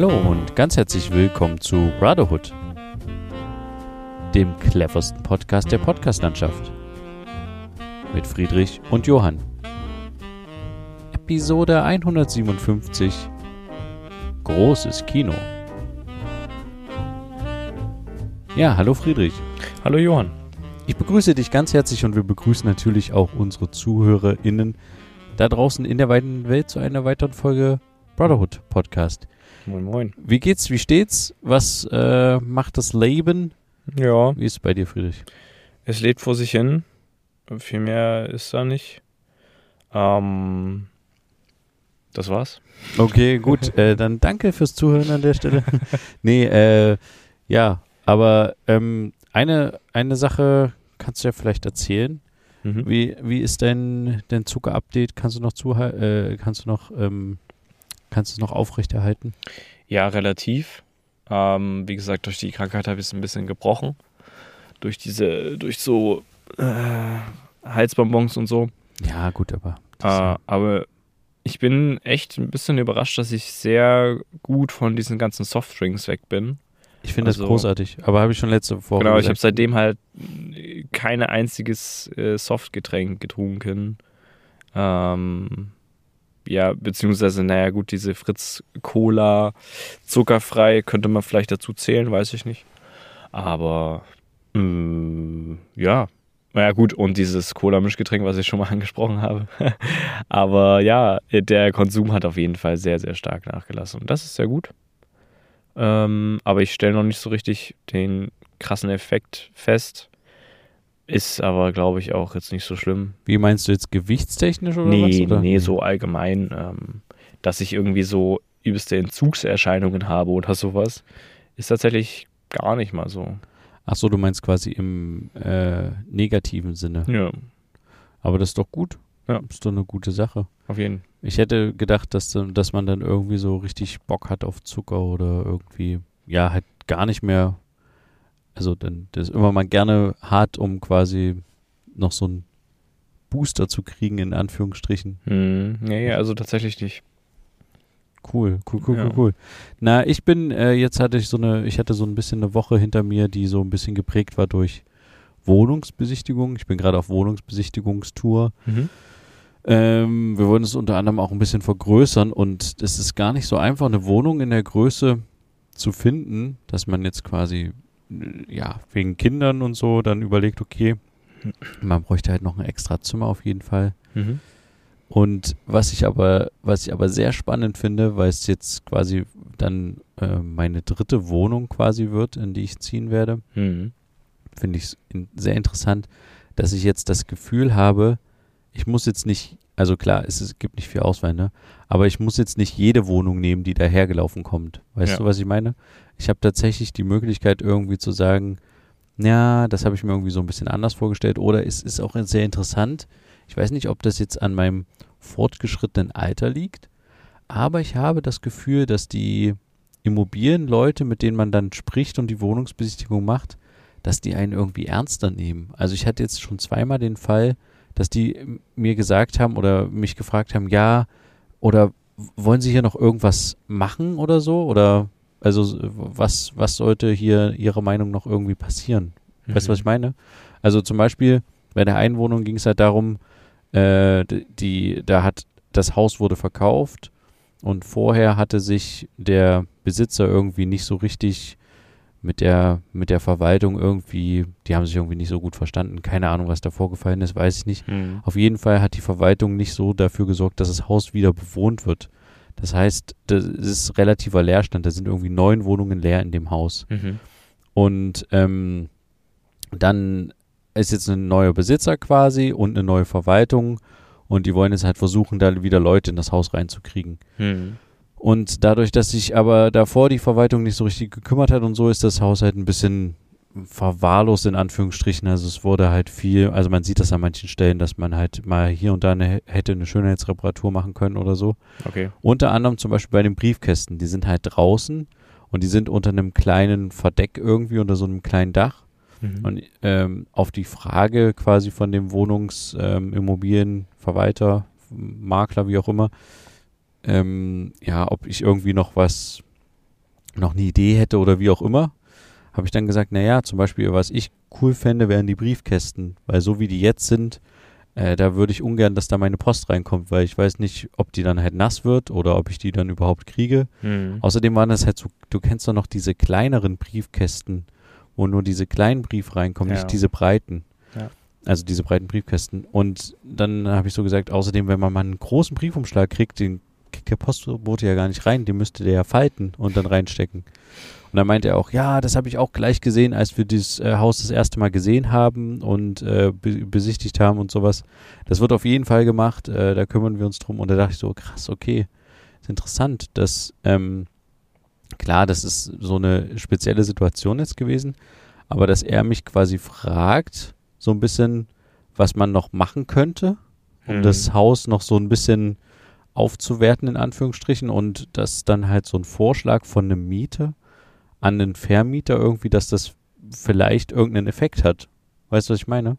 Hallo und ganz herzlich willkommen zu Brotherhood, dem cleversten Podcast der Podcastlandschaft. Mit Friedrich und Johann. Episode 157 Großes Kino. Ja, hallo Friedrich. Hallo Johann. Ich begrüße dich ganz herzlich und wir begrüßen natürlich auch unsere ZuhörerInnen da draußen in der weiten Welt zu einer weiteren Folge Brotherhood Podcast. Moin, moin. Wie geht's, wie steht's? Was äh, macht das Leben? Ja, Wie ist es bei dir, Friedrich? es lädt vor sich hin. Viel mehr ist da nicht. Ähm, das war's. Okay, gut. äh, dann danke fürs Zuhören an der Stelle. nee, äh, ja, aber ähm, eine, eine Sache kannst du ja vielleicht erzählen. Mhm. Wie, wie ist dein, dein Zucker-Update? Kannst du noch zuha- äh, kannst du noch, ähm, kannst du es noch aufrechterhalten? Ja, relativ. Ähm, wie gesagt, durch die Krankheit habe ich es ein bisschen gebrochen. Durch diese, durch so äh, Halsbonbons und so. Ja, gut, aber. das- Äh, aber ich bin echt ein bisschen überrascht, dass ich sehr gut von diesen ganzen Softdrinks weg bin. ich finde das also- großartig, aber habe ich schon letzte Woche genau, ich habe gesagt. seitdem halt kein einziges äh, Softgetränk getrunken. Ähm, ja, beziehungsweise, naja, gut, diese Fritz Cola zuckerfrei könnte man vielleicht dazu zählen, weiß ich nicht. Aber äh, ja, naja, gut, und dieses Cola-Mischgetränk, was ich schon mal angesprochen habe. Aber ja, der Konsum hat auf jeden Fall sehr, sehr stark nachgelassen. Und das ist sehr gut. Ähm, aber ich stelle noch nicht so richtig den krassen Effekt fest. Ist aber, glaube ich, auch jetzt nicht so schlimm. Wie meinst du jetzt gewichtstechnisch oder nee, was? Oder? nee, so allgemein, ähm, dass ich irgendwie so übelste Entzugserscheinungen habe oder sowas, ist tatsächlich gar nicht mal so. Ach so, du meinst quasi im äh, negativen Sinne. Ja, Aber das ist doch gut. Ja. Ist doch eine gute Sache. auf jeden Ich hätte gedacht, dass, dass man dann irgendwie so richtig Bock hat auf Zucker oder irgendwie, ja, halt gar nicht mehr, also dann das immer mal gerne hart, um quasi noch so einen Booster zu kriegen, in Anführungsstrichen. Hm, nee, also tatsächlich nicht. Cool, cool, cool, Ja. cool, cool. Na, ich bin, äh, jetzt hatte ich so eine, ich hatte so ein bisschen eine Woche hinter mir, die so ein bisschen geprägt war durch Wohnungsbesichtigung. Ich bin gerade auf Wohnungsbesichtigungstour. Ähm, wir wollen es unter anderem auch ein bisschen vergrößern und es ist gar nicht so einfach, eine Wohnung in der Größe zu finden, dass man jetzt quasi, ja, wegen Kindern und so dann überlegt, okay, man bräuchte halt noch ein extra Zimmer auf jeden Fall. Mhm. Und was ich aber, was ich aber sehr spannend finde, weil es jetzt quasi dann äh, meine dritte Wohnung quasi wird, in die ich ziehen werde, Mhm. finde ich es in, sehr interessant, dass ich jetzt das Gefühl habe, ich muss jetzt nicht, also klar, es, ist- gibt nicht viel Auswahl, ne? Aber ich muss jetzt nicht jede Wohnung nehmen, die dahergelaufen kommt. Weißt Ja. du, was ich meine? Ich habe tatsächlich die Möglichkeit, irgendwie zu sagen, ja, das habe ich mir irgendwie so ein bisschen anders vorgestellt. Oder es ist auch sehr interessant. Ich weiß nicht, ob das jetzt an meinem fortgeschrittenen Alter liegt, aber ich habe das Gefühl, dass die Immobilienleute, mit denen man dann spricht und die Wohnungsbesichtigung macht, dass die einen irgendwie ernster nehmen. Also ich hatte jetzt schon zweimal den Fall, dass die mir gesagt haben oder mich gefragt haben, ja, oder wollen Sie hier noch irgendwas machen oder so? Oder also was, was sollte hier Ihrer Meinung noch irgendwie passieren? Weißt du, was ich meine? Also zum Beispiel bei der einen Wohnung ging es halt darum, äh, die, da hat das Haus wurde verkauft und vorher hatte sich der Besitzer irgendwie nicht so richtig mit der, mit der Verwaltung irgendwie, die haben sich irgendwie nicht so gut verstanden. Keine Ahnung, was da vorgefallen ist, weiß ich nicht. Mhm. Auf jeden Fall hat die Verwaltung nicht so dafür gesorgt, dass das Haus wieder bewohnt wird. Das heißt, das ist relativer Leerstand. Da sind irgendwie neun Wohnungen leer in dem Haus. Mhm. Und ähm, dann ist jetzt ein neuer Besitzer quasi und eine neue Verwaltung. Und die wollen jetzt halt versuchen, da wieder Leute in das Haus reinzukriegen. Mhm. Und dadurch, dass sich aber davor die Verwaltung nicht so richtig gekümmert hat und so, ist das Haus halt ein bisschen verwahrlost in Anführungsstrichen. Also es wurde halt viel, also man sieht das an manchen Stellen, dass man halt mal hier und da eine, hätte eine Schönheitsreparatur machen können oder so. Okay. Unter anderem zum Beispiel bei den Briefkästen, die sind halt draußen und die sind unter einem kleinen Verdeck irgendwie, unter so einem kleinen Dach. Mhm. Und ähm, auf die Frage quasi von dem Wohnungs-, ähm, Makler, wie auch immer, ähm, ja, ob ich irgendwie noch was noch eine Idee hätte oder wie auch immer, habe ich dann gesagt, naja, zum Beispiel, was ich cool fände, wären die Briefkästen, weil so wie die jetzt sind, äh, da würde ich ungern, dass da meine Post reinkommt, weil ich weiß nicht, ob die dann halt nass wird oder ob ich die dann überhaupt kriege. Hm. Außerdem waren das halt so, du kennst doch noch diese kleineren Briefkästen, wo nur diese kleinen Briefe reinkommen, Ja. nicht diese breiten. Ja. Also diese breiten Briefkästen. Und dann habe ich so gesagt, außerdem, wenn man mal einen großen Briefumschlag kriegt, den kriegt der Postbote ja gar nicht rein, den müsste der ja falten und dann reinstecken. Und dann meinte er auch, ja, das habe ich auch gleich gesehen, als wir dieses äh, Haus das erste Mal gesehen haben und äh, be besichtigt haben und sowas. Das wird auf jeden Fall gemacht, äh, da kümmern wir uns drum. Und da dachte ich so, krass, okay, ist interessant, dass, ähm, klar, das ist so eine spezielle Situation jetzt gewesen, aber dass er mich quasi fragt, so ein bisschen, was man noch machen könnte, um Hm. das Haus noch so ein bisschen aufzuwerten, in Anführungsstrichen, und dass dann halt so ein Vorschlag von einem Mieter an den Vermieter irgendwie, dass das vielleicht irgendeinen Effekt hat. Weißt du, was ich meine?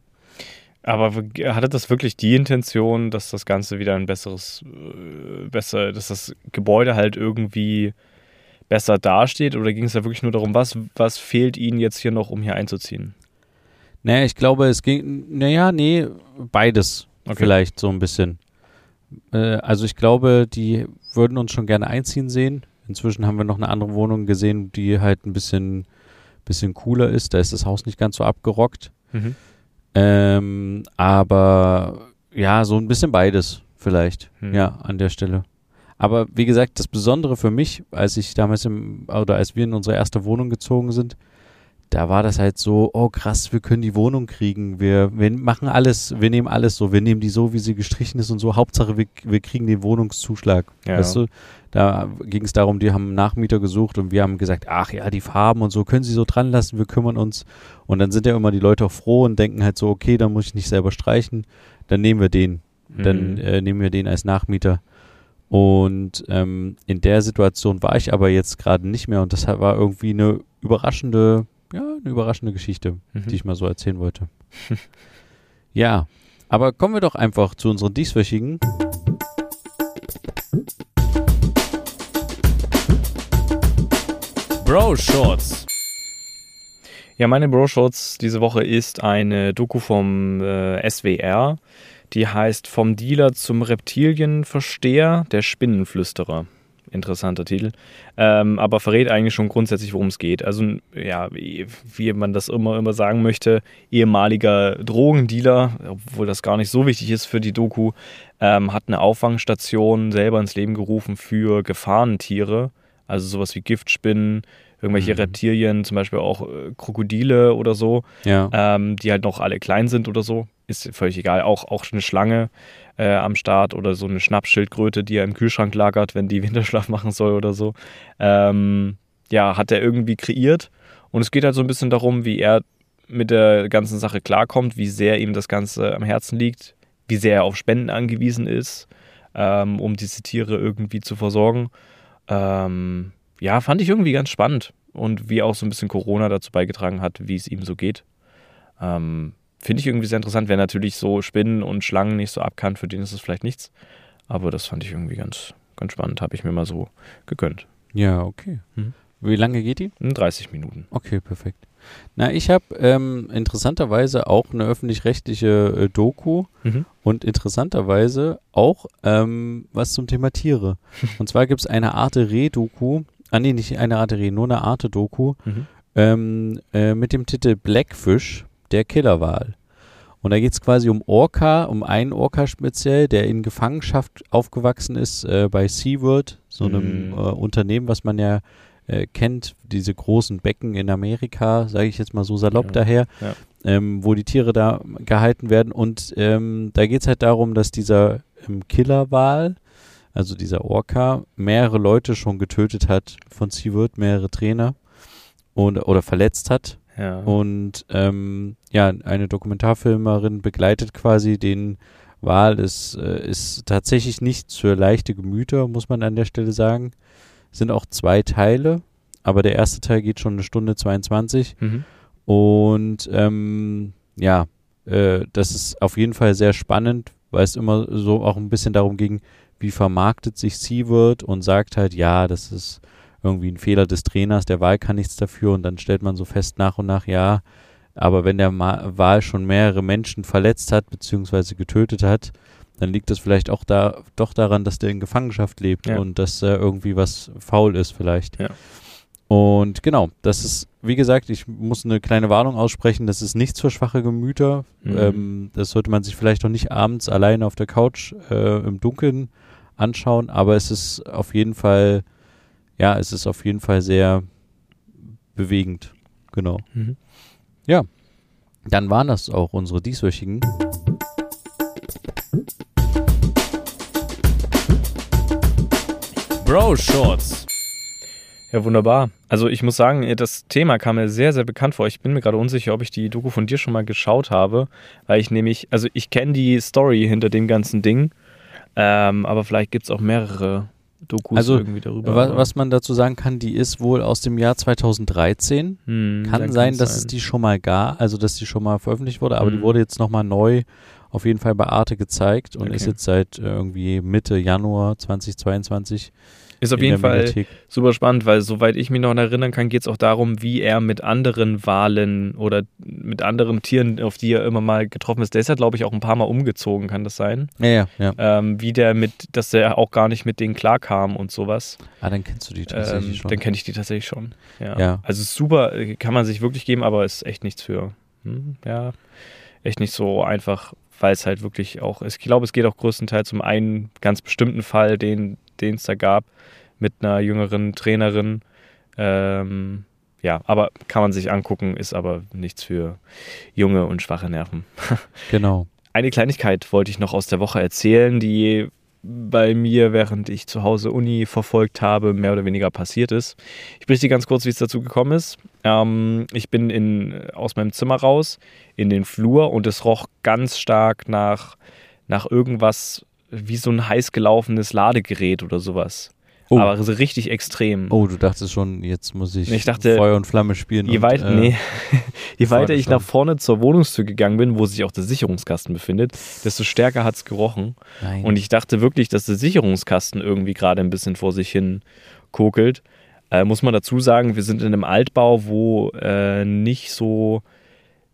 Aber hatte das wirklich die Intention, dass das Ganze wieder ein besseres, äh, besser, dass das Gebäude halt irgendwie besser dasteht? Oder ging es da wirklich nur darum, was, was fehlt Ihnen jetzt hier noch, um hier einzuziehen? Naja, ich glaube, es ging, naja, nee, beides Okay. vielleicht so ein bisschen. Äh, also ich glaube, die würden uns schon gerne einziehen sehen. Inzwischen haben wir noch eine andere Wohnung gesehen, die halt ein bisschen, bisschen cooler ist. Da ist das Haus nicht ganz so abgerockt. Mhm. Ähm, aber ja, so ein bisschen beides vielleicht. Hm. Ja, an der Stelle. Aber wie gesagt, das Besondere für mich, als ich damals im, oder als wir in unsere erste Wohnung gezogen sind, da war das halt so, oh krass, wir können die Wohnung kriegen, wir, wir machen alles, wir nehmen alles so, wir nehmen die so, wie sie gestrichen ist und so, Hauptsache wir, wir kriegen den Wohnungszuschlag, Ja. weißt du? Da ging es darum, die haben einen Nachmieter gesucht und wir haben gesagt, ach ja, die Farben und so, können sie so dran lassen, wir kümmern uns. Und dann sind ja immer die Leute auch froh und denken halt so, okay, dann muss ich nicht selber streichen, dann nehmen wir den, dann Mhm. äh, nehmen wir den als Nachmieter. Und ähm, in der Situation war ich aber jetzt gerade nicht mehr und das war irgendwie eine überraschende, ja, eine überraschende Geschichte, Mhm. die ich mal so erzählen wollte. ja, aber kommen wir doch einfach zu unseren dieswöchigen. Bro Shorts. Ja, meine Bro Shorts diese Woche ist eine Doku vom äh, SWR. Die heißt Vom Dealer zum Reptilienversteher, der Spinnenflüsterer. Interessanter Titel. Ähm, aber verrät eigentlich schon grundsätzlich, worum es geht. Also, ja, wie, man das immer, immer sagen möchte, ehemaliger Drogendealer, obwohl das gar nicht so wichtig ist für die Doku, ähm, hat eine Auffangstation selber ins Leben gerufen für Gefahrentiere. Also sowas wie Giftspinnen, irgendwelche Mhm. Reptilien, zum Beispiel auch äh, Krokodile oder so, Ja, ähm, die halt noch alle klein sind oder so. Ist völlig egal. Auch, auch eine Schlange äh, am Start oder so eine Schnappschildkröte, die er im Kühlschrank lagert, wenn die Winterschlaf machen soll oder so. Ähm, ja, hat er irgendwie kreiert. Und es geht halt so ein bisschen darum, wie er mit der ganzen Sache klarkommt, wie sehr ihm das Ganze am Herzen liegt, wie sehr er auf Spenden angewiesen ist, ähm, um diese Tiere irgendwie zu versorgen. Ähm, ja, fand ich irgendwie ganz spannend. Und wie auch so ein bisschen Corona dazu beigetragen hat, wie es ihm so geht. Ähm, Finde ich irgendwie sehr interessant. Wer natürlich so Spinnen und Schlangen nicht so abkann, für den ist es vielleicht nichts. Aber das fand ich irgendwie ganz, ganz spannend. Habe ich mir mal so gegönnt. ja, okay. Mhm. Wie lange geht die? In 30 Minuten. Okay, perfekt. Na, ich habe ähm, interessanterweise auch eine öffentlich-rechtliche äh, Doku Mhm. und interessanterweise auch ähm, was zum Thema Tiere. und zwar gibt es eine Arte Reh-Doku, ah nee, nicht eine Arte Reh, nur eine Arte Doku Mhm. ähm, äh, mit dem Titel Blackfish, der Killerwal. Und da geht es quasi um Orca, um einen Orca speziell, der in Gefangenschaft aufgewachsen ist äh, bei SeaWorld, so einem Mhm. äh, Unternehmen, was man ja äh, kennt, diese großen Becken in Amerika, sage ich jetzt mal so salopp Ja, daher, ja. ähm, wo die Tiere da gehalten werden. Und ähm, da geht es halt darum, dass dieser ähm, Killerwal, also dieser Orca, mehrere Leute schon getötet hat von SeaWorld, mehrere Trainer und, oder verletzt hat. Ja. Und ähm, ja, eine Dokumentarfilmerin begleitet quasi den Wal. Es äh, ist tatsächlich nicht für leichte Gemüter, muss man an der Stelle sagen. Es sind auch zwei Teile, aber der erste Teil geht schon eine Stunde 22. Mhm. Und ähm, ja, äh, das ist auf jeden Fall sehr spannend, weil es immer so auch ein bisschen darum ging, wie vermarktet sich SeaWorld und sagt halt, ja, das ist irgendwie ein Fehler des Trainers, der Wahl kann nichts dafür und dann stellt man so fest nach und nach, ja, aber wenn der Ma Wahl schon mehrere Menschen verletzt hat, beziehungsweise getötet hat, dann liegt das vielleicht auch da doch daran, dass der in Gefangenschaft lebt Ja. und dass äh, irgendwie was faul ist vielleicht. Ja. Und genau, das ist, wie gesagt, ich muss eine kleine Warnung aussprechen, das ist nichts für schwache Gemüter. Mhm. Ähm, das sollte man sich vielleicht auch nicht abends alleine auf der Couch äh, im Dunkeln anschauen, aber es ist auf jeden Fall, ja, es ist auf jeden Fall sehr bewegend. Genau. Mhm. Dann waren das auch unsere dieswöchigen. Bro Shorts. Ja, wunderbar. Also ich muss sagen, das Thema kam mir sehr, sehr bekannt vor. Ich bin mir gerade unsicher, ob ich die Doku von dir schon mal geschaut habe, weil ich nämlich, also ich kenne die Story hinter dem ganzen Ding, ähm, aber vielleicht gibt es auch mehrere Dokus Also, irgendwie darüber. Was, aber- was man dazu sagen kann, die ist wohl aus dem Jahr 2013. Hm, Kann sein, dass es sein. die schon mal gab, also dass die schon mal veröffentlicht wurde, aber die Mhm. wurde jetzt nochmal neu auf jeden Fall bei Arte gezeigt und Okay. ist jetzt seit äh, irgendwie Mitte Januar 2022 Ist auf jeden der Fall Mediathek. super spannend, weil soweit ich mich noch erinnern kann, geht es auch darum, wie er mit anderen Walen oder mit anderen Tieren, auf die er immer mal getroffen ist, der ist ja, glaube ich, auch ein paar Mal umgezogen, kann das sein? Ja, ja, ja. Ähm, wie der mit, dass er auch gar nicht mit denen klarkam und sowas. Ah, dann kennst du die tatsächlich Ähm, schon. dann kenne ich die tatsächlich schon. Ja. Ja. Also super, äh, kann man sich wirklich geben, aber ist echt nichts für. Hm, ja, echt nicht so einfach, weil es halt wirklich auch ist. Ich glaube, es geht auch größtenteils um einen ganz bestimmten Fall, den den es da gab, mit einer jüngeren Trainerin. Ähm, ja, aber kann man sich angucken, ist aber nichts für junge und schwache Nerven. Genau. Eine Kleinigkeit wollte ich noch aus der Woche erzählen, die bei mir, während ich zu Hause Uni verfolgt habe, mehr oder weniger passiert ist. Ich berichte ganz kurz, wie es dazu gekommen ist. Ähm, ich bin in, aus meinem Zimmer raus in den Flur und es roch ganz stark nach, nach irgendwas wie so ein heiß gelaufenes Ladegerät oder sowas. Oh. Aber so richtig extrem. Oh, du dachtest schon, jetzt muss ich, Ich dachte, Feuer und Flamme spielen. Je, und, weit, äh, nee. Je weiter ich nach vorne zur Wohnungstür gegangen bin, wo sich auch der Sicherungskasten befindet, desto stärker hat es gerochen. Nein. Und ich dachte wirklich, dass der Sicherungskasten irgendwie gerade ein bisschen vor sich hin kokelt. Äh, muss man dazu sagen, wir sind in einem Altbau, wo äh, nicht so,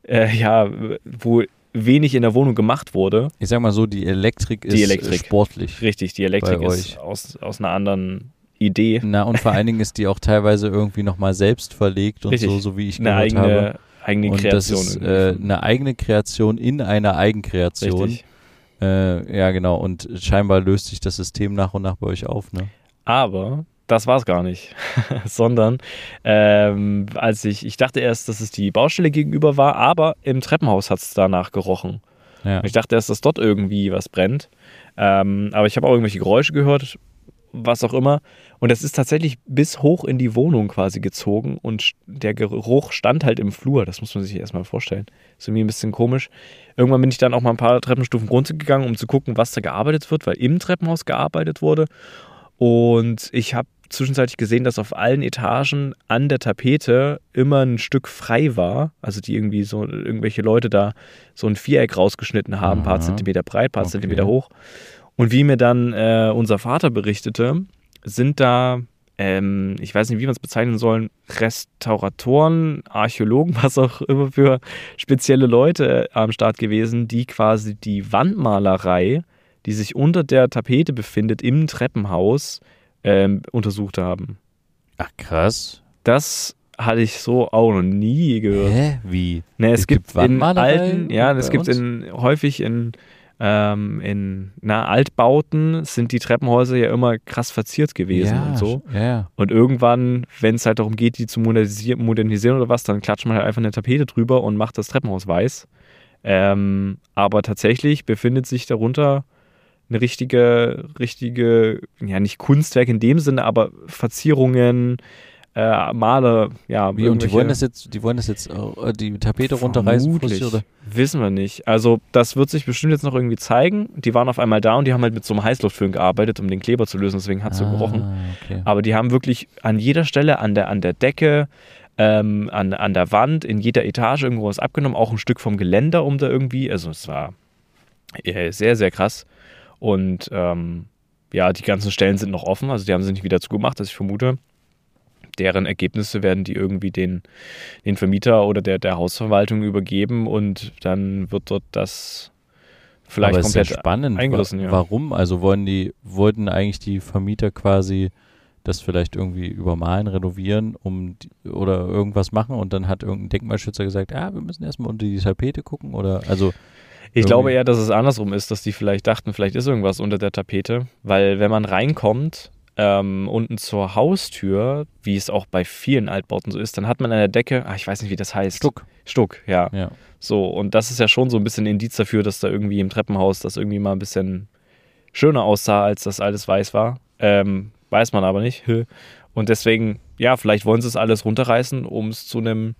äh, ja, wo wenig in der Wohnung gemacht wurde. ich sag mal so, die Elektrik ist Die Elektrik. sportlich. Richtig, die Elektrik ist aus, aus einer anderen Idee. Na, und vor allen Dingen ist die auch teilweise irgendwie nochmal selbst verlegt und Richtig. so, so wie ich Eine gehört habe. eigene, eigene Und das Kreation. ist irgendwie äh, eine eigene Kreation in einer Eigenkreation. Richtig. Äh, ja, genau. Und scheinbar löst sich das System nach und nach bei euch auf, ne? Aber das war es gar nicht, sondern ähm, als ich, ich dachte erst, dass es die Baustelle gegenüber war, aber im Treppenhaus hat es danach gerochen. Ja. Ich dachte erst, dass dort irgendwie was brennt. Ähm, aber ich habe auch irgendwelche Geräusche gehört, was auch immer. Und das ist tatsächlich bis hoch in die Wohnung quasi gezogen und der Geruch stand halt im Flur. Das muss man sich erstmal vorstellen. Ist irgendwie ein bisschen komisch. Irgendwann bin ich dann auch mal ein paar Treppenstufen runtergegangen, um zu gucken, was da gearbeitet wird, weil im Treppenhaus gearbeitet wurde. Und ich habe zwischenzeitlich gesehen, dass auf allen Etagen an der Tapete immer ein Stück frei war. Also die irgendwie so irgendwelche Leute da so ein Viereck rausgeschnitten haben, paar Aha. Zentimeter breit, paar Okay. Zentimeter hoch. Und wie mir dann äh, unser Vater berichtete, sind da, ähm, ich weiß nicht, wie man es bezeichnen sollen, Restauratoren, Archäologen, was auch immer für spezielle Leute am Start gewesen, die quasi die Wandmalerei, die sich unter der Tapete befindet, im Treppenhaus ähm, untersucht haben. Ach, krass. Das hatte ich so auch noch nie gehört. Hä? Wie? Ne, es, Es gibt, gibt in alten, ja, es gibt uns? in häufig in, ähm, in na, Altbauten sind die Treppenhäuser ja immer krass verziert gewesen ja, und so. Ja, ja. Und irgendwann, wenn es halt darum geht, die zu modernisieren, modernisieren oder was, dann klatscht man halt einfach eine Tapete drüber und macht das Treppenhaus weiß. Ähm, aber tatsächlich befindet sich darunter eine richtige, richtige, ja nicht Kunstwerk in dem Sinne, aber Verzierungen, äh, Maler, ja. Wie, und die wollen das jetzt, die wollen das jetzt äh, die Tapete runterreißen, oder? Wissen wir nicht. Also, das wird sich bestimmt jetzt noch irgendwie zeigen. Die waren auf einmal da und die haben halt mit so einem Heißluftföhn gearbeitet, um den Kleber zu lösen, deswegen hat es so gerochen. Ah, okay. Aber die haben wirklich an jeder Stelle, an der, an der Decke, ähm, an, an der Wand, in jeder Etage irgendwo was abgenommen, auch ein Stück vom Geländer, um da irgendwie. Also, es war äh, sehr, sehr krass. Und ähm, ja, die ganzen Stellen sind noch offen, also die haben sie nicht wieder zugemacht, das ich vermute. deren Ergebnisse werden die irgendwie den, den Vermieter oder der, der Hausverwaltung übergeben und dann wird dort das vielleicht Aber komplett ist ja spannend. eingerissen. Ja. Warum? Also wollen die, wollten eigentlich die Vermieter quasi das vielleicht irgendwie übermalen, renovieren, um die, oder irgendwas machen und dann hat irgendein Denkmalschützer gesagt, ah, wir müssen erstmal unter die Tapete gucken oder also Ich glaube eher, dass es andersrum ist, dass die vielleicht dachten, vielleicht ist irgendwas unter der Tapete, weil wenn man reinkommt, ähm, unten zur Haustür, wie es auch bei vielen Altbauten so ist, dann hat man an der Decke, ah, ich weiß nicht, wie das heißt. Stuck. Stuck, ja. Ja. So, und das ist ja schon so ein bisschen Indiz dafür, dass da irgendwie im Treppenhaus das irgendwie mal ein bisschen schöner aussah, als das alles weiß war. Ähm, weiß man aber nicht. Und deswegen, ja, vielleicht wollen sie es alles runterreißen, um es zu einem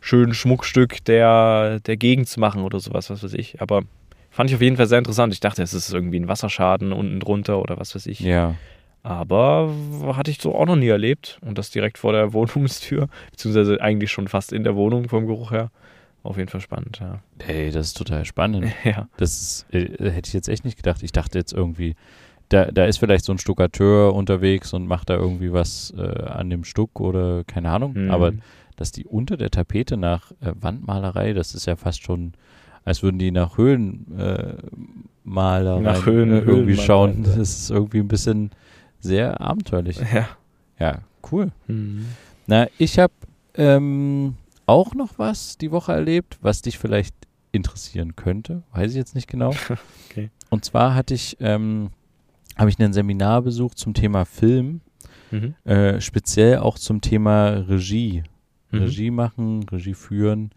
schönen Schmuckstück der, der Gegend zu machen oder sowas, was weiß ich. Aber fand ich auf jeden Fall sehr interessant. Ich dachte, es ist irgendwie ein Wasserschaden unten drunter oder was weiß ich. Ja. Aber hatte ich so auch noch nie erlebt. Und das direkt vor der Wohnungstür, beziehungsweise eigentlich schon fast in der Wohnung vom Geruch her. Auf jeden Fall spannend, ja. Hey, das ist total spannend. ja. Das ist, äh, hätte ich jetzt echt nicht gedacht. Ich dachte jetzt irgendwie, da, da ist vielleicht so ein Stuckateur unterwegs und macht da irgendwie was äh, an dem Stuck oder keine Ahnung. Mhm. Aber dass die unter der Tapete nach äh, Wandmalerei, das ist ja fast schon, als würden die nach Höhlenmalerei äh, Nach Höhen- äh, irgendwie Höhlenmalerei, schauen. Das ist irgendwie ein bisschen sehr abenteuerlich. Ja. Ja, cool. Mhm. Na, ich habe ähm, auch noch was die Woche erlebt, was dich vielleicht interessieren könnte. Weiß ich jetzt nicht genau. Okay. Und zwar hatte ich, ähm, habe ich ein Seminar besucht zum Thema Film, Mhm. äh, speziell auch zum Thema Regie. Mhm. Regie machen, Regie führen.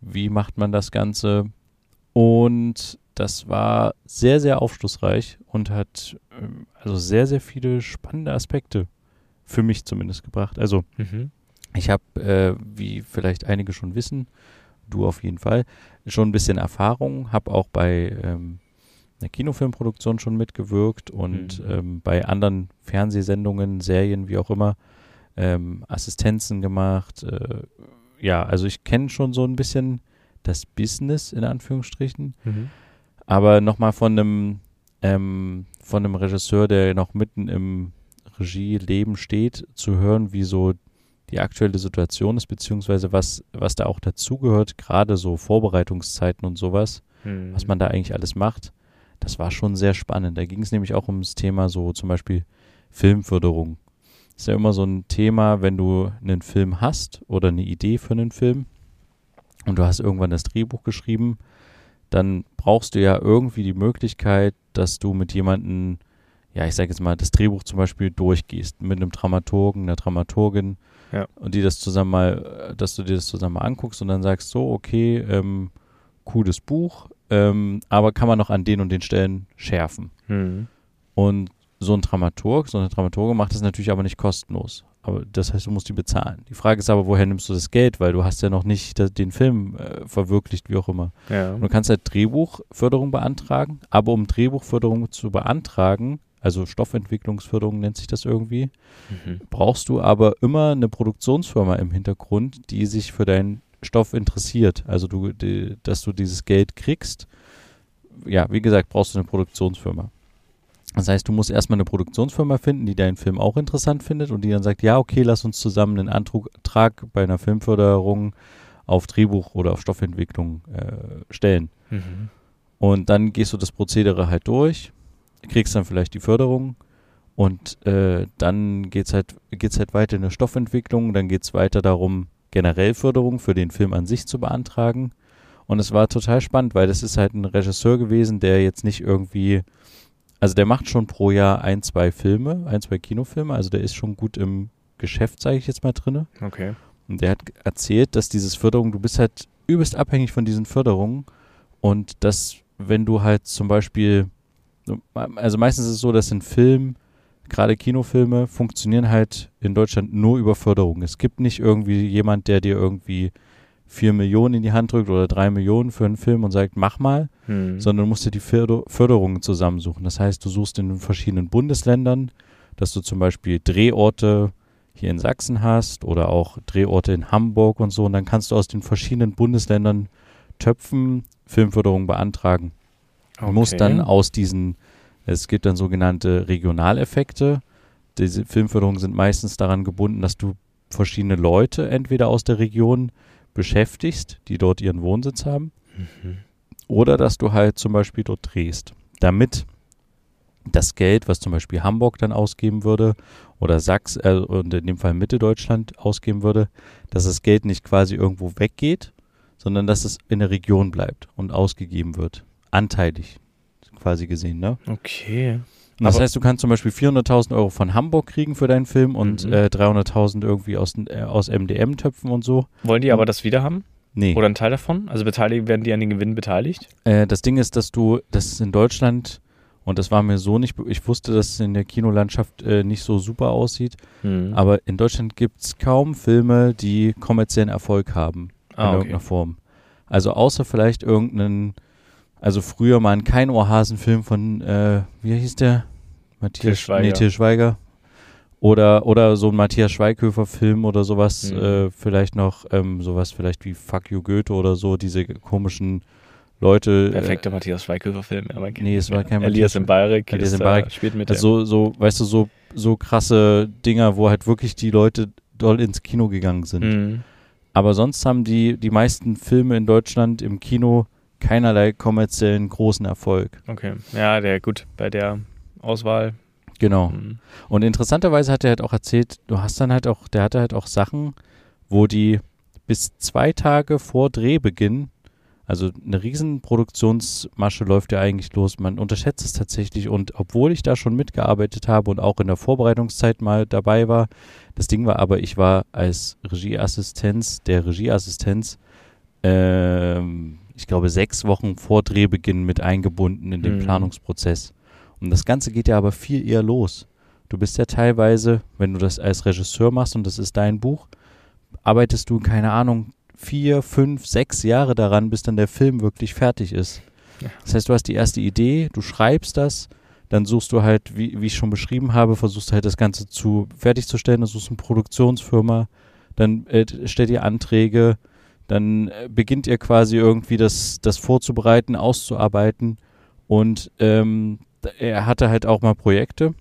Wie macht man das Ganze? Und das war sehr, sehr aufschlussreich und hat ähm, also sehr, sehr viele spannende Aspekte für mich zumindest gebracht. Also Mhm. ich habe, äh, wie vielleicht einige schon wissen, du auf jeden Fall, schon ein bisschen Erfahrung, habe auch bei ähm, einer Kinofilmproduktion schon mitgewirkt und Mhm. ähm, bei anderen Fernsehsendungen, Serien, wie auch immer, ähm, Assistenzen gemacht. Äh, ja, also ich kenne schon so ein bisschen das Business in Anführungsstrichen, Mhm. aber nochmal von einem ähm, von einem Regisseur, der noch mitten im Regieleben steht, zu hören, wie so die aktuelle Situation ist, beziehungsweise was, was da auch dazugehört, gerade so Vorbereitungszeiten und sowas, Mhm. was man da eigentlich alles macht, das war schon sehr spannend. Da ging es nämlich auch ums Thema so zum Beispiel Filmförderung. ist ja immer so ein Thema, wenn du einen Film hast oder eine Idee für einen Film und du hast irgendwann das Drehbuch geschrieben, dann brauchst du ja irgendwie die Möglichkeit, dass du mit jemandem, ja, ich sage jetzt mal, das Drehbuch zum Beispiel durchgehst, mit einem Dramaturgen, einer Dramaturgin Ja. und die das zusammen mal, dass du dir das zusammen mal anguckst und dann sagst, so, okay, ähm, cooles Buch, ähm, aber kann man noch an den und den Stellen schärfen. Mhm. Und so ein Dramaturg, so eine Dramaturge macht das natürlich aber nicht kostenlos. Aber das heißt, du musst die bezahlen. Die Frage ist aber, woher nimmst du das Geld? Weil du hast ja noch nicht den Film äh, verwirklicht, wie auch immer. Ja. Und du kannst halt Drehbuchförderung beantragen, aber um Drehbuchförderung zu beantragen, also Stoffentwicklungsförderung nennt sich das irgendwie, Mhm. brauchst du aber immer eine Produktionsfirma im Hintergrund, die sich für deinen Stoff interessiert. Also du, die, dass du dieses Geld kriegst. Ja, wie gesagt, brauchst du eine Produktionsfirma. Das heißt, du musst erstmal eine Produktionsfirma finden, die deinen Film auch interessant findet und die dann sagt, ja, okay, lass uns zusammen einen Antrag bei einer Filmförderung auf Drehbuch oder auf Stoffentwicklung äh, stellen. Mhm. Und dann gehst du das Prozedere halt durch, kriegst dann vielleicht die Förderung und äh, dann geht's halt, geht's halt weiter in eine Stoffentwicklung, dann geht's weiter darum, generell Förderung für den Film an sich zu beantragen. Und es war total spannend, weil das ist halt ein Regisseur gewesen, der jetzt nicht irgendwie, also der macht schon pro Jahr ein, zwei Filme, ein, zwei Kinofilme, also der ist schon gut im Geschäft, sage ich jetzt mal drinne. Okay. Und der hat erzählt, dass dieses Förderung, du bist halt übelst abhängig von diesen Förderungen und dass, wenn du halt zum Beispiel, also meistens ist es so, dass ein Film, gerade Kinofilme, funktionieren halt in Deutschland nur über Förderung. Es gibt nicht irgendwie jemand, der dir irgendwie vier Millionen in die Hand drückt oder drei Millionen für einen Film und sagt, mach mal, Mhm. sondern du musst dir die Förder Förderungen zusammensuchen. Das heißt, du suchst in den verschiedenen Bundesländern, dass du zum Beispiel Drehorte hier in Sachsen hast oder auch Drehorte in Hamburg und so. Und dann kannst du aus den verschiedenen Bundesländern Töpfen Filmförderung beantragen. Du musst dann aus diesen, es gibt dann sogenannte Regionaleffekte. Diese Filmförderungen sind meistens daran gebunden, dass du verschiedene Leute entweder aus der Region beschäftigst, die dort ihren Wohnsitz haben, Mhm. oder dass du halt zum Beispiel dort drehst, damit das Geld, was zum Beispiel Hamburg dann ausgeben würde oder Sachs äh, und in dem Fall Mitteldeutschland ausgeben würde, dass das Geld nicht quasi irgendwo weggeht, sondern dass es in der Region bleibt und ausgegeben wird. Anteilig quasi gesehen, ne? Okay. Und das Aber- heißt, du kannst zum Beispiel 400.000 Euro von Hamburg kriegen für deinen Film und Mhm. äh, 300.000 irgendwie aus, äh, aus MDM-Töpfen und so. Wollen die aber das wieder haben? Nee. Oder einen Teil davon? Also beteiligt, werden die an den Gewinn beteiligt? Äh, das Ding ist, dass du, das ist in Deutschland, und das war mir so nicht, ich wusste, dass es in der Kinolandschaft äh, nicht so super aussieht, Mhm. aber in Deutschland gibt es kaum Filme, die kommerziellen Erfolg haben in Ah, okay. irgendeiner Form. Also außer vielleicht irgendeinen, also früher mal ein kein Ohrhasen-Film von, äh, wie hieß der? Matthias Schweiger. Nee, Til Schweiger. Oder, oder so ein Matthias Schweighöfer-Film oder sowas, Mhm. äh, vielleicht noch, ähm, sowas vielleicht wie Fuck You Goethe oder so, diese komischen Leute. Perfekter Matthias Schweighöfer-Film. Kennt nee, es war kein Elias Matthias- Mbarek. Elias Mbarek. Äh, spielt mit Äh, der. so, so, weißt du, so, so krasse Dinger, wo halt wirklich die Leute doll ins Kino gegangen sind. Mhm. Aber sonst haben die, die meisten Filme in Deutschland im Kino keinerlei kommerziellen großen Erfolg. Okay. Ja, der gut bei der Auswahl. Genau. Mhm. Und interessanterweise hat er halt auch erzählt, du hast dann halt auch, der hatte halt auch Sachen, wo die bis zwei Tage vor Drehbeginn, also eine riesen Produktionsmasche läuft ja eigentlich los, man unterschätzt es tatsächlich und obwohl ich da schon mitgearbeitet habe und auch in der Vorbereitungszeit mal dabei war, das Ding war aber, ich war als Regieassistenz, der Regieassistenz, ähm, ich glaube sechs Wochen vor Drehbeginn mit eingebunden in den Mhm. Planungsprozess. Und das Ganze geht ja aber viel eher los. Du bist ja teilweise, wenn du das als Regisseur machst und das ist dein Buch, arbeitest du, keine Ahnung, vier, fünf, sechs Jahre daran, bis dann der Film wirklich fertig ist. Ja. Das heißt, du hast die erste Idee, du schreibst das, dann suchst du halt, wie, wie ich schon beschrieben habe, versuchst halt das Ganze zu fertigzustellen, dann suchst du eine Produktionsfirma, dann äh, stellt ihr Anträge, dann äh, beginnt ihr quasi irgendwie das, das vorzubereiten, auszuarbeiten und ähm, er hatte halt auch mal Projekte,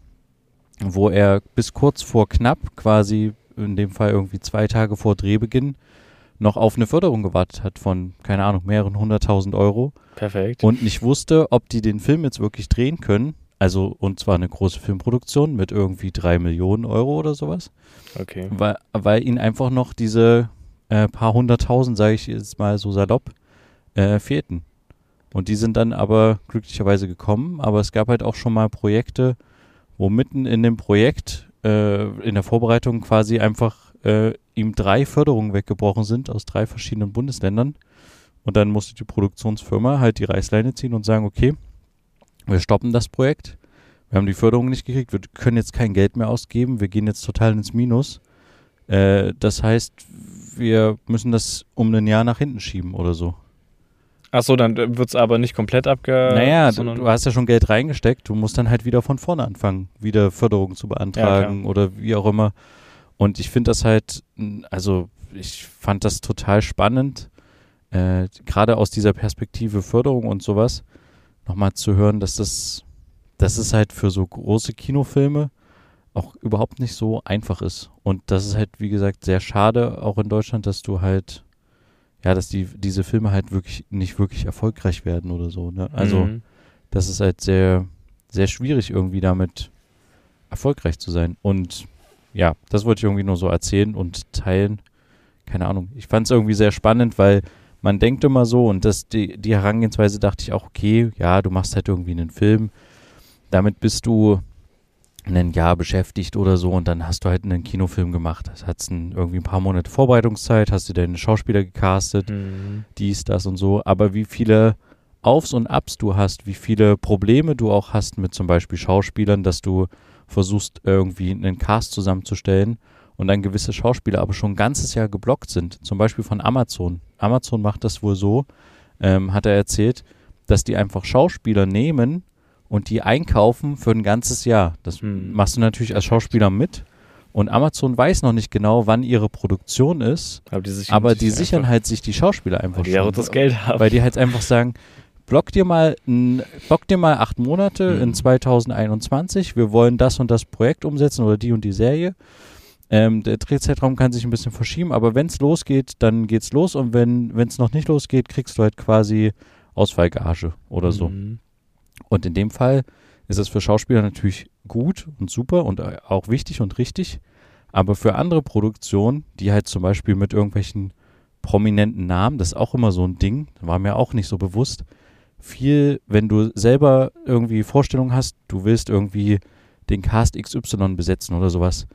wo er bis kurz vor knapp, quasi in dem Fall irgendwie zwei Tage vor Drehbeginn, noch auf eine Förderung gewartet hat von, keine Ahnung, mehreren hunderttausend Euro Perfekt. und nicht wusste, ob die den Film jetzt wirklich drehen können. Also, und zwar eine große Filmproduktion mit irgendwie drei Millionen Euro oder sowas, okay. weil, weil ihnen einfach noch diese äh, paar hunderttausend, sage ich jetzt mal so salopp, äh, fehlten. Und die sind dann aber glücklicherweise gekommen, aber es gab halt auch schon mal Projekte, wo mitten in dem Projekt, äh, in der Vorbereitung quasi einfach äh, ihm drei Förderungen weggebrochen sind aus drei verschiedenen Bundesländern. Und dann musste die Produktionsfirma halt die Reißleine ziehen und sagen, okay, wir stoppen das Projekt. Wir haben die Förderung nicht gekriegt, wir können jetzt kein Geld mehr ausgeben, wir gehen jetzt total ins Minus. Äh, das heißt, wir müssen das um ein Jahr nach hinten schieben oder so. Achso, dann wird es aber nicht komplett abge... naja, du, du hast ja schon Geld reingesteckt, du musst dann halt wieder von vorne anfangen, wieder Förderung zu beantragen oder wie auch immer. Und ich finde das halt, also ich fand das total spannend, äh, gerade aus dieser Perspektive Förderung und sowas, nochmal zu hören, dass das, dass es halt für so große Kinofilme auch überhaupt nicht so einfach ist. Und das ist halt, wie gesagt, sehr schade, auch in Deutschland, dass du halt, ja, dass die, diese Filme halt wirklich nicht wirklich erfolgreich werden oder so. Ne? Also, Mhm. das ist halt sehr, sehr schwierig, irgendwie damit erfolgreich zu sein. Und ja, das wollte ich irgendwie nur so erzählen und teilen. Keine Ahnung. Ich fand es irgendwie sehr spannend, weil man denkt immer so und das, die, die Herangehensweise dachte ich auch, okay, ja, du machst halt irgendwie einen Film. Damit bist du ein Jahr beschäftigt oder so und dann hast du halt einen Kinofilm gemacht. Das hat irgendwie ein paar Monate Vorbereitungszeit, hast du deine Schauspieler gecastet, Mhm. dies, das und so. Aber wie viele Aufs und Abs du hast, wie viele Probleme du auch hast mit zum Beispiel Schauspielern, dass du versuchst, irgendwie einen Cast zusammenzustellen und dann gewisse Schauspieler aber schon ein ganzes Jahr geblockt sind. Zum Beispiel von Amazon. Amazon macht das wohl so, ähm, hat er erzählt, dass die einfach Schauspieler nehmen und die einkaufen für ein ganzes Jahr. Das Hm. machst du natürlich als Schauspieler mit. Und Amazon weiß noch nicht genau, wann ihre Produktion ist, Aber die, sich, aber die sichern halt sich die Schauspieler einfach Weil die ja auch schon. das Geld haben. Weil die halt einfach sagen, block dir mal, n- block dir mal acht Monate Mhm. in 2021, wir wollen das und das Projekt umsetzen oder die und die Serie. Ähm, der Drehzeitraum kann sich ein bisschen verschieben, aber wenn es losgeht, dann geht's los und wenn es noch nicht losgeht, kriegst du halt quasi Ausfallgage oder so. Mhm. Und in dem Fall ist es für Schauspieler natürlich gut und super und auch wichtig und richtig. Aber für andere Produktionen, die halt zum Beispiel mit irgendwelchen prominenten Namen, das ist auch immer so ein Ding, war mir auch nicht so bewusst. Viel, wenn du selber irgendwie Vorstellungen hast, du willst irgendwie den Cast XY besetzen oder sowas,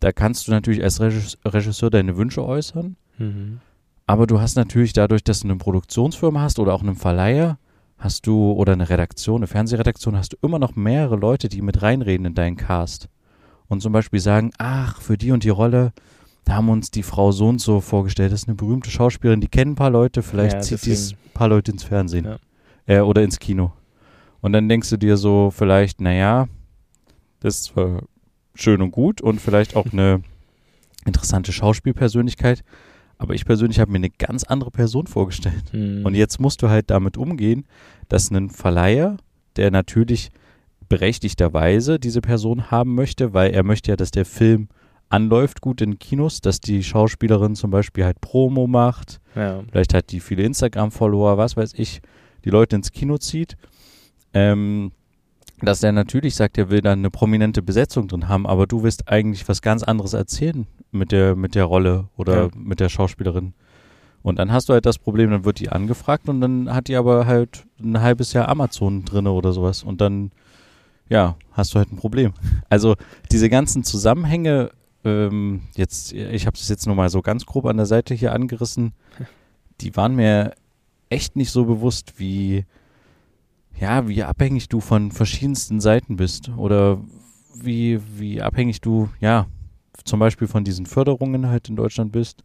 da kannst du natürlich als Regis- Regisseur deine Wünsche äußern. Mhm. Aber du hast natürlich dadurch, dass du eine Produktionsfirma hast oder auch einen Verleiher, hast du oder eine Redaktion, eine Fernsehredaktion, hast du immer noch mehrere Leute, die mit reinreden in deinen Cast. Und zum Beispiel sagen, ach, für die und die Rolle, da haben uns die Frau so und so vorgestellt. Das ist eine berühmte Schauspielerin, die kennen ein paar Leute, vielleicht Ja, zieht die ein paar Leute ins Fernsehen. Ja. Äh, oder ins Kino. Und dann denkst du dir so, vielleicht, naja, das ist zwar schön und gut und vielleicht auch eine interessante Schauspielpersönlichkeit, aber ich persönlich habe mir eine ganz andere Person vorgestellt. Mhm. Und jetzt musst du halt damit umgehen, dass ein Verleiher, der natürlich berechtigterweise diese Person haben möchte, weil er möchte ja, dass der Film anläuft gut in Kinos, dass die Schauspielerin zum Beispiel halt Promo macht, ja. vielleicht hat die viele Instagram-Follower, was weiß ich, die Leute ins Kino zieht. Ähm, dass der natürlich sagt, er will dann eine prominente Besetzung drin haben, aber du willst eigentlich was ganz anderes erzählen mit der, mit der Rolle oder Ja. mit der Schauspielerin. Und dann hast du halt das Problem, dann wird die angefragt und dann hat die aber halt ein halbes Jahr Amazon drinne oder sowas und dann, ja, hast du halt ein Problem. Also diese ganzen Zusammenhänge, ähm, jetzt, ich habe es jetzt nur mal so ganz grob an der Seite hier angerissen, die waren mir echt nicht so bewusst, wie, ja, wie abhängig du von verschiedensten Seiten bist oder wie, wie abhängig du, ja, zum Beispiel von diesen Förderungen halt in Deutschland bist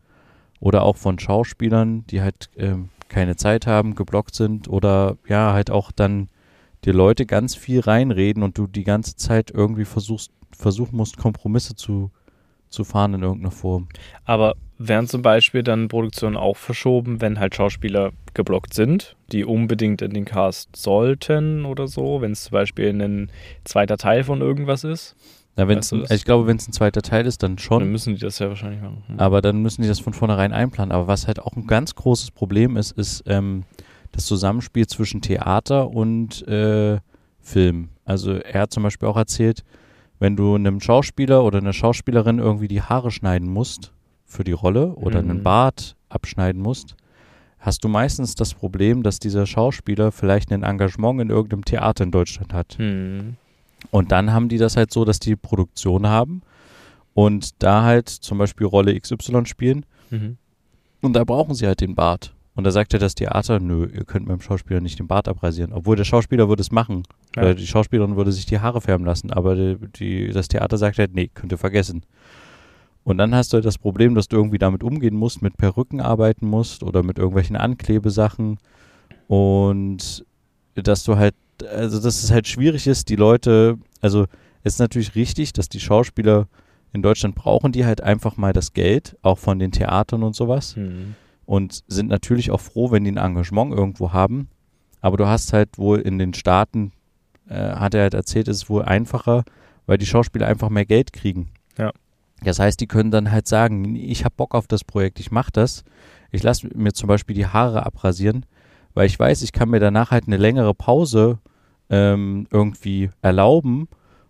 oder auch von Schauspielern, die halt ähm, keine Zeit haben, geblockt sind oder ja, halt auch dann dir Leute ganz viel reinreden und du die ganze Zeit irgendwie versuchst, versuchen musst, Kompromisse zu, zu fahren in irgendeiner Form. Aber werden zum Beispiel dann Produktionen auch verschoben, wenn halt Schauspieler geblockt sind, die unbedingt in den Cast sollten oder so, wenn es zum Beispiel ein zweiter Teil von irgendwas ist? Na, wenn's, Weißt du ich glaube, wenn es ein zweiter Teil ist, dann schon. Dann müssen die das ja wahrscheinlich machen. Hm. Aber dann müssen die das von vornherein einplanen. Aber was halt auch ein ganz großes Problem ist, ist ähm, das Zusammenspiel zwischen Theater und äh, Film. Also er hat zum Beispiel auch erzählt, wenn du einem Schauspieler oder einer Schauspielerin irgendwie die Haare schneiden musst für die Rolle oder Mhm. einen Bart abschneiden musst, hast du meistens das Problem, dass dieser Schauspieler vielleicht ein Engagement in irgendeinem Theater in Deutschland hat. Hm. Und dann haben die das halt so, dass die Produktion haben und da halt zum Beispiel Rolle XY spielen Mhm. und da brauchen sie halt den Bart. Und da sagt ja das Theater, nö, ihr könnt mit dem Schauspieler nicht den Bart abrasieren. Obwohl der Schauspieler würde es machen. Ja. Oder die Schauspielerin würde sich die Haare färben lassen. Aber die, die, das Theater sagt halt, nee, könnt ihr vergessen. Und dann hast du halt das Problem, dass du irgendwie damit umgehen musst, mit Perücken arbeiten musst oder mit irgendwelchen Anklebesachen. Und dass du halt, also dass es halt schwierig ist, die Leute, also es ist natürlich richtig, dass die Schauspieler in Deutschland brauchen die halt einfach mal das Geld, auch von den Theatern und sowas Hm. und sind natürlich auch froh, wenn die ein Engagement irgendwo haben. Aber du hast halt wohl in den Staaten, äh, hat er halt erzählt, ist es wohl einfacher, weil die Schauspieler einfach mehr Geld kriegen. Ja. Das heißt, die können dann halt sagen, ich habe Bock auf das Projekt, ich mache das. Ich lasse mir zum Beispiel die Haare abrasieren, weil ich weiß, ich kann mir danach halt eine längere Pause ähm, irgendwie erlauben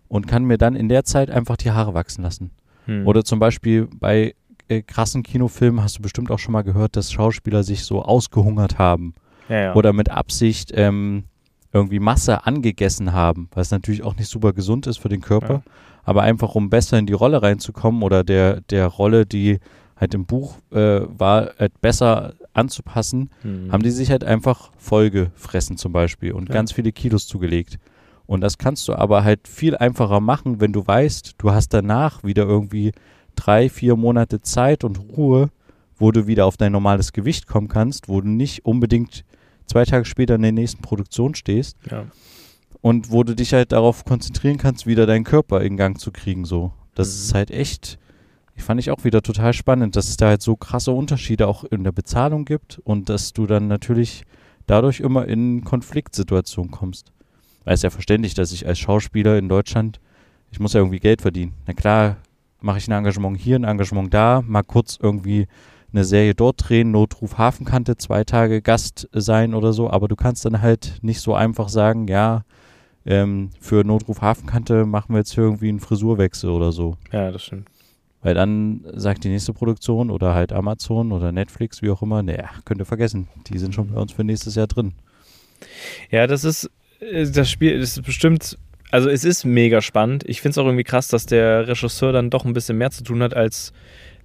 und kann mir dann in der Zeit einfach die Haare wachsen lassen. Hm. Oder zum Beispiel bei äh, krassen Kinofilmen hast du bestimmt auch schon mal gehört, dass Schauspieler sich so ausgehungert haben ja, ja. oder mit Absicht ähm, irgendwie Masse angegessen haben, was natürlich auch nicht super gesund ist für den Körper, Ja. aber einfach um besser in die Rolle reinzukommen oder der, der Rolle, die halt im Buch äh, war, halt besser anzupassen, Hm. haben die sich halt einfach vollgefressen zum Beispiel und Ja. ganz viele Kilos zugelegt. Und das kannst du aber halt viel einfacher machen, wenn du weißt, du hast danach wieder irgendwie drei, vier Monate Zeit und Ruhe, wo du wieder auf dein normales Gewicht kommen kannst, wo du nicht unbedingt zwei Tage später in der nächsten Produktion stehst ja. und wo du dich halt darauf konzentrieren kannst, wieder deinen Körper in Gang zu kriegen. So, das Mhm. ist halt echt, ich fand ich auch wieder total spannend, dass es da halt so krasse Unterschiede auch in der Bezahlung gibt und dass du dann natürlich dadurch immer in Konfliktsituationen kommst. Weil es ja verständlich, dass ich als Schauspieler in Deutschland, ich muss ja irgendwie Geld verdienen. Na klar, mache ich ein Engagement hier, ein Engagement da, mal kurz irgendwie eine Serie dort drehen, Notruf Hafenkante, zwei Tage Gast sein oder so, aber du kannst dann halt nicht so einfach sagen, ja, ähm, für Notruf Hafenkante machen wir jetzt irgendwie einen Frisurwechsel oder so. Ja, das stimmt. Weil dann sagt die nächste Produktion oder halt Amazon oder Netflix, wie auch immer, naja, könnt ihr vergessen, die sind schon bei uns für nächstes Jahr drin. Ja, das ist, äh, das Spiel das ist bestimmt, also es ist mega spannend. Ich finde es auch irgendwie krass, dass der Regisseur dann doch ein bisschen mehr zu tun hat, als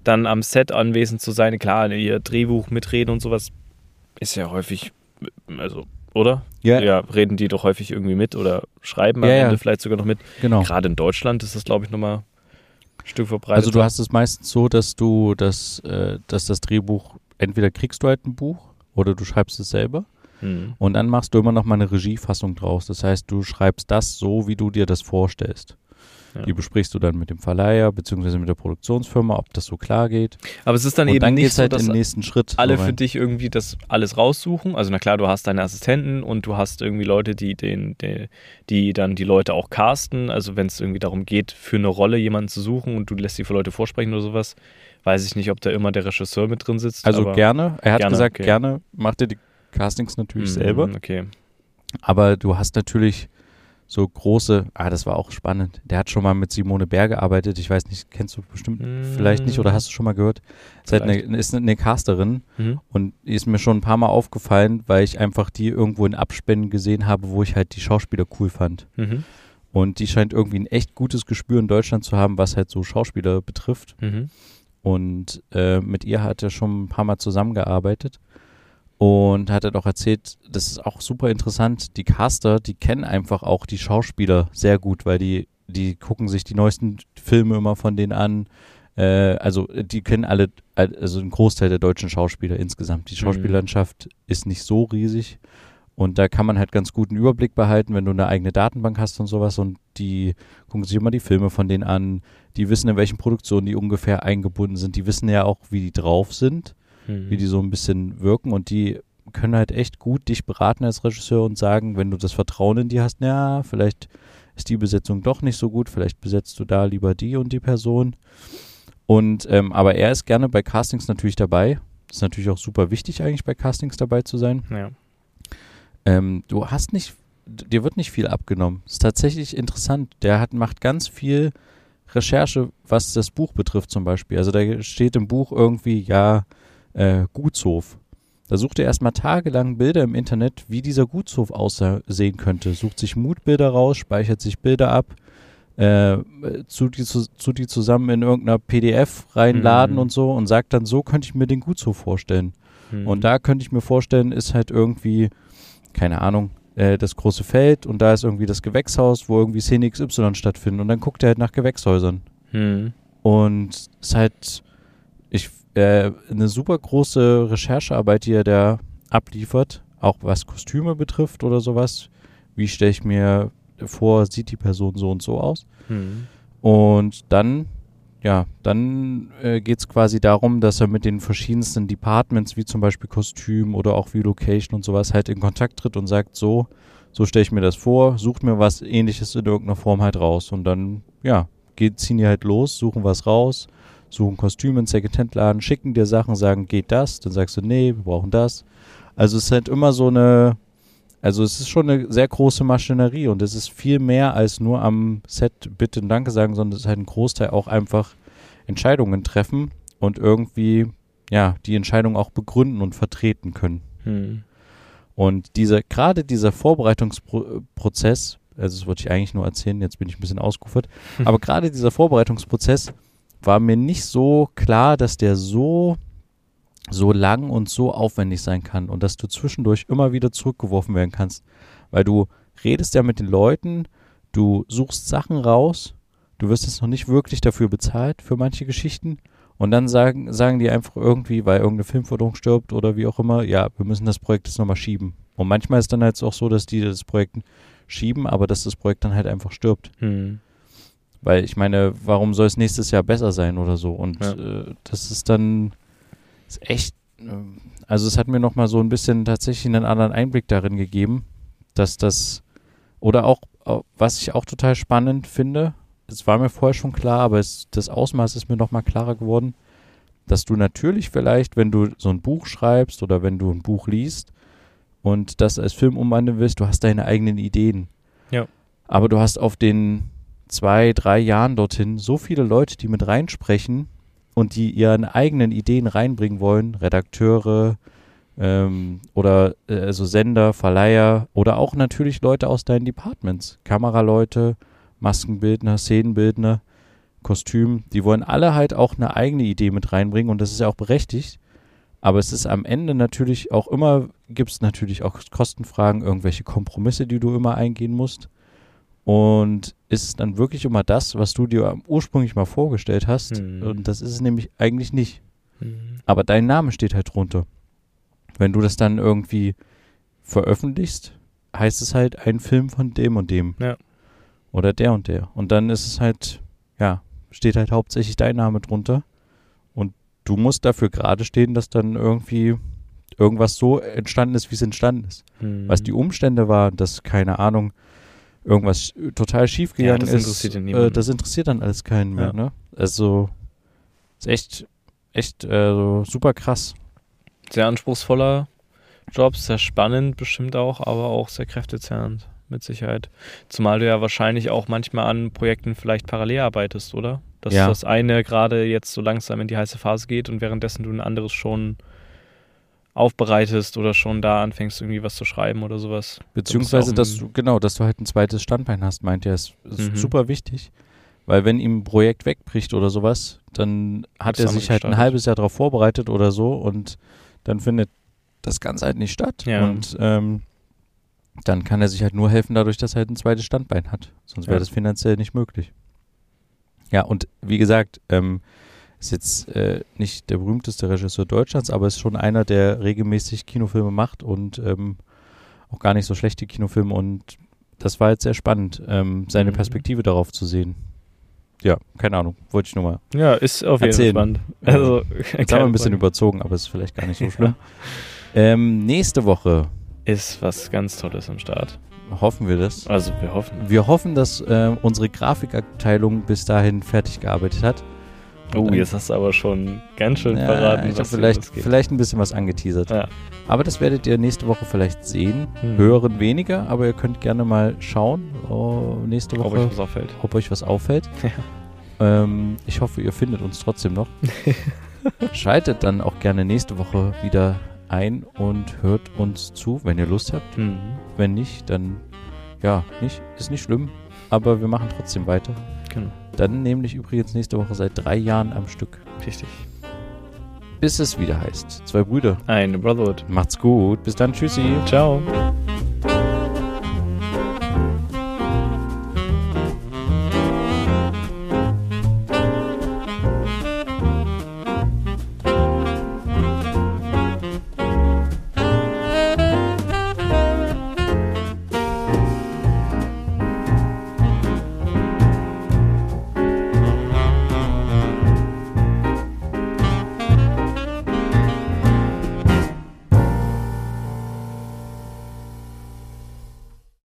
dann am Set anwesend zu sein. Klar, ihr Drehbuch mitreden und sowas ist ja häufig, also, oder? Ja. Ja, reden die doch häufig irgendwie mit oder schreiben am Ja, ja. Ende vielleicht sogar noch mit. Genau. Gerade in Deutschland ist das, glaube ich, nochmal Stück verbreitet. Also du hast es meistens so, dass du das, äh, dass das Drehbuch, entweder kriegst du halt ein Buch oder du schreibst es selber Hm. und dann machst du immer noch mal eine Regiefassung draus. Das heißt, du schreibst das so, wie du dir das vorstellst. Ja. Die besprichst du dann mit dem Verleiher beziehungsweise mit der Produktionsfirma, ob das so klar geht. Aber es ist dann und eben dann nicht so, halt dass nächsten Schritt. alle für dich irgendwie das alles raussuchen. Also na klar, du hast deine Assistenten und du hast irgendwie Leute, die den, die, die dann die Leute auch casten. Also wenn es irgendwie darum geht, für eine Rolle jemanden zu suchen und du lässt die für Leute vorsprechen oder sowas, weiß ich nicht, ob da immer der Regisseur mit drin sitzt. Also gerne. Er hat Gerne, gesagt, okay. gerne macht er die Castings natürlich Mhm, selber. Okay. Aber du hast natürlich so große, ah, das war auch spannend. Der hat schon mal mit Simone Bär gearbeitet. Ich weiß nicht, kennst du bestimmt Mm. vielleicht nicht oder hast du schon mal gehört? Ist, halt eine, ist eine Casterin Mhm. und die ist mir schon ein paar Mal aufgefallen, weil ich einfach die irgendwo in Abspänen gesehen habe, wo ich halt die Schauspieler cool fand. Mhm. Und die scheint irgendwie ein echt gutes Gespür in Deutschland zu haben, was halt so Schauspieler betrifft. Mhm. Und äh, mit ihr hat er schon ein paar Mal zusammengearbeitet. Und hat er doch erzählt, das ist auch super interessant, die Caster, die kennen einfach auch die Schauspieler sehr gut, weil die, die gucken sich die neuesten Filme immer von denen an. Äh, also die kennen alle, also einen Großteil der deutschen Schauspieler insgesamt. Die Mhm. Schauspiellandschaft ist nicht so riesig. Und da kann man halt ganz guten Überblick behalten, wenn du eine eigene Datenbank hast und sowas. Und die gucken sich immer die Filme von denen an. Die wissen, in welchen Produktionen die ungefähr eingebunden sind. Die wissen ja auch, wie die drauf sind Mhm. wie die so ein bisschen wirken und die können halt echt gut dich beraten als Regisseur und sagen, wenn du das Vertrauen in die hast, ja, vielleicht ist die Besetzung doch nicht so gut, vielleicht besetzt du da lieber die und die Person. Und ähm, aber er ist gerne bei Castings natürlich dabei. Das ist natürlich auch super wichtig eigentlich bei Castings dabei zu sein. Ja. Ähm, du hast nicht, dir wird nicht viel abgenommen. ist tatsächlich interessant. Der hat, macht ganz viel Recherche, was das Buch betrifft zum Beispiel. Also da steht im Buch irgendwie, ja, äh, Gutshof. Da sucht er erstmal tagelang Bilder im Internet, wie dieser Gutshof aussehen könnte. Sucht sich Mutbilder raus, speichert sich Bilder ab, äh, zu, die, zu, zu die zusammen in irgendeiner PDF reinladen Mhm. und so und sagt dann, so könnte ich mir den Gutshof vorstellen. Mhm. Und da könnte ich mir vorstellen, ist halt irgendwie, keine Ahnung, äh, das große Feld und da ist irgendwie das Gewächshaus, wo irgendwie Szene XY stattfindet. Und dann guckt er halt nach Gewächshäusern. Mhm. Und es ist halt ich, äh, eine super große Recherchearbeit, die er da abliefert, auch was Kostüme betrifft oder sowas. Wie stelle ich mir vor, sieht die Person so und so aus? Mhm. Und dann, ja, dann äh, geht es quasi darum, dass er mit den verschiedensten Departments, wie zum Beispiel Kostüm oder auch wie Location und sowas, halt in Kontakt tritt und sagt, so, so stelle ich mir das vor, sucht mir was ähnliches in irgendeiner Form halt raus. Und dann, ja, geht, ziehen die halt los, suchen was raus, suchen Kostüme in Secondhand-Laden, schicken dir Sachen, sagen, geht das? Dann sagst du, nee, wir brauchen das. Also es ist halt immer so eine, also es ist schon eine sehr große Maschinerie und es ist viel mehr als nur am Set Bitte und Danke sagen, sondern es ist halt ein Großteil auch einfach Entscheidungen treffen und irgendwie, ja, die Entscheidung auch begründen und vertreten können. Mhm. Und dieser, gerade dieser Vorbereitungsprozess, also das wollte ich eigentlich nur erzählen, jetzt bin ich ein bisschen ausgeufert, aber gerade dieser Vorbereitungsprozess war mir nicht so klar, dass der so, so lang und so aufwendig sein kann und dass du zwischendurch immer wieder zurückgeworfen werden kannst. Weil du redest ja mit den Leuten, du suchst Sachen raus, du wirst jetzt noch nicht wirklich dafür bezahlt für manche Geschichten und dann sagen, sagen die einfach irgendwie, weil irgendeine Filmförderung stirbt oder wie auch immer, ja, wir müssen das Projekt jetzt nochmal schieben. Und manchmal ist dann halt auch so, dass die das Projekt schieben, aber dass das Projekt dann halt einfach stirbt. Mhm. Weil ich meine, warum soll es nächstes Jahr besser sein oder so? Und Ja. äh, das ist dann ist echt, ähm, also es hat mir nochmal so ein bisschen tatsächlich einen anderen Einblick darin gegeben, dass das, oder auch, äh, was ich auch total spannend finde, es war mir vorher schon klar, aber es, das Ausmaß ist mir noch mal klarer geworden, dass du natürlich vielleicht, wenn du so ein Buch schreibst oder wenn du ein Buch liest und das als Film umwandeln willst, du hast deine eigenen Ideen. Ja. Aber du hast auf den zwei, drei Jahren dorthin so viele Leute, die mit reinsprechen und die ihren eigenen Ideen reinbringen wollen, Redakteure ähm, oder äh, also Sender, Verleiher oder auch natürlich Leute aus deinen Departments, Kameraleute, Maskenbildner, Szenenbildner, Kostüm, die wollen alle halt auch eine eigene Idee mit reinbringen und das ist ja auch berechtigt. Aber es ist am Ende natürlich auch immer, gibt es natürlich auch Kostenfragen, irgendwelche Kompromisse, die du immer eingehen musst. Und ist es dann wirklich immer das, was du dir ursprünglich mal vorgestellt hast? Mhm. Und das ist es nämlich eigentlich nicht. Mhm. Aber dein Name steht halt drunter. Wenn du das dann irgendwie veröffentlichst, heißt es halt ein Film von dem und dem. Ja. Oder der und der. Und dann ist es halt, ja, steht halt hauptsächlich dein Name drunter. Und du musst dafür gerade stehen, dass dann irgendwie irgendwas so entstanden ist, wie es entstanden ist. Mhm. Was die Umstände waren, dass, keine Ahnung, irgendwas total schief Ja, gegangen das ist. interessiert ja äh, das interessiert dann alles keinen mehr, Ja. ne? Also, ist echt, echt äh, super krass. sehr anspruchsvoller Job, sehr spannend bestimmt auch, aber auch sehr kräftezehrend, mit Sicherheit. Zumal du ja wahrscheinlich auch manchmal an Projekten vielleicht parallel arbeitest, oder? Dass Ja. das eine gerade jetzt so langsam in die heiße Phase geht und währenddessen du ein anderes schon aufbereitest oder schon da anfängst, irgendwie was zu schreiben oder sowas. Beziehungsweise, dass du, genau, dass du halt ein zweites Standbein hast, meint er, ist, ist Mhm. super wichtig. Weil wenn ihm ein Projekt wegbricht oder sowas, dann hat er sich halt ein halbes Jahr darauf vorbereitet oder so und dann findet das Ganze halt nicht statt. Ja. Und ähm, dann kann er sich halt nur helfen dadurch, dass er halt ein zweites Standbein hat. Sonst wäre Ja. das finanziell nicht möglich. Ja, und wie gesagt, ähm, ist jetzt äh, nicht der berühmteste Regisseur Deutschlands, aber ist schon einer, der regelmäßig Kinofilme macht und ähm, auch gar nicht so schlechte Kinofilme und das war jetzt sehr spannend, ähm, seine Mhm. Perspektive darauf zu sehen. Ja, keine Ahnung, wollte ich nur mal. Ja, ist auf jeden Fall spannend. Ja. Also, Jetzt haben wir ein bisschen überzogen, aber es ist vielleicht gar nicht so schlimm. ähm, nächste Woche Ist was ganz Tolles am Start. hoffen wir das. Also, wir hoffen. Wir hoffen, dass äh, unsere Grafikabteilung bis dahin fertig gearbeitet hat. Oh, dann- jetzt hast du aber schon ganz schön Ja, verraten, ich habe vielleicht, vielleicht ein bisschen was angeteasert. Ja. Aber das werdet ihr nächste Woche vielleicht sehen. Hm. Hören weniger, aber ihr könnt gerne mal schauen oh, nächste Ob Woche, euch was auffällt. ob euch was auffällt. Ja. Ähm, ich hoffe, ihr findet uns trotzdem noch. Schaltet dann auch gerne nächste Woche wieder ein und hört uns zu, wenn ihr Lust habt. Mhm. Wenn nicht, dann ja, nicht, ist nicht schlimm, aber wir machen trotzdem weiter. Genau. Dann nämlich übrigens nächste Woche seit drei Jahren am Stück. Richtig. Bis es wieder heißt. Zwei Brüder. Eine Brotherhood. Macht's gut. Bis dann. Tschüssi. Ciao.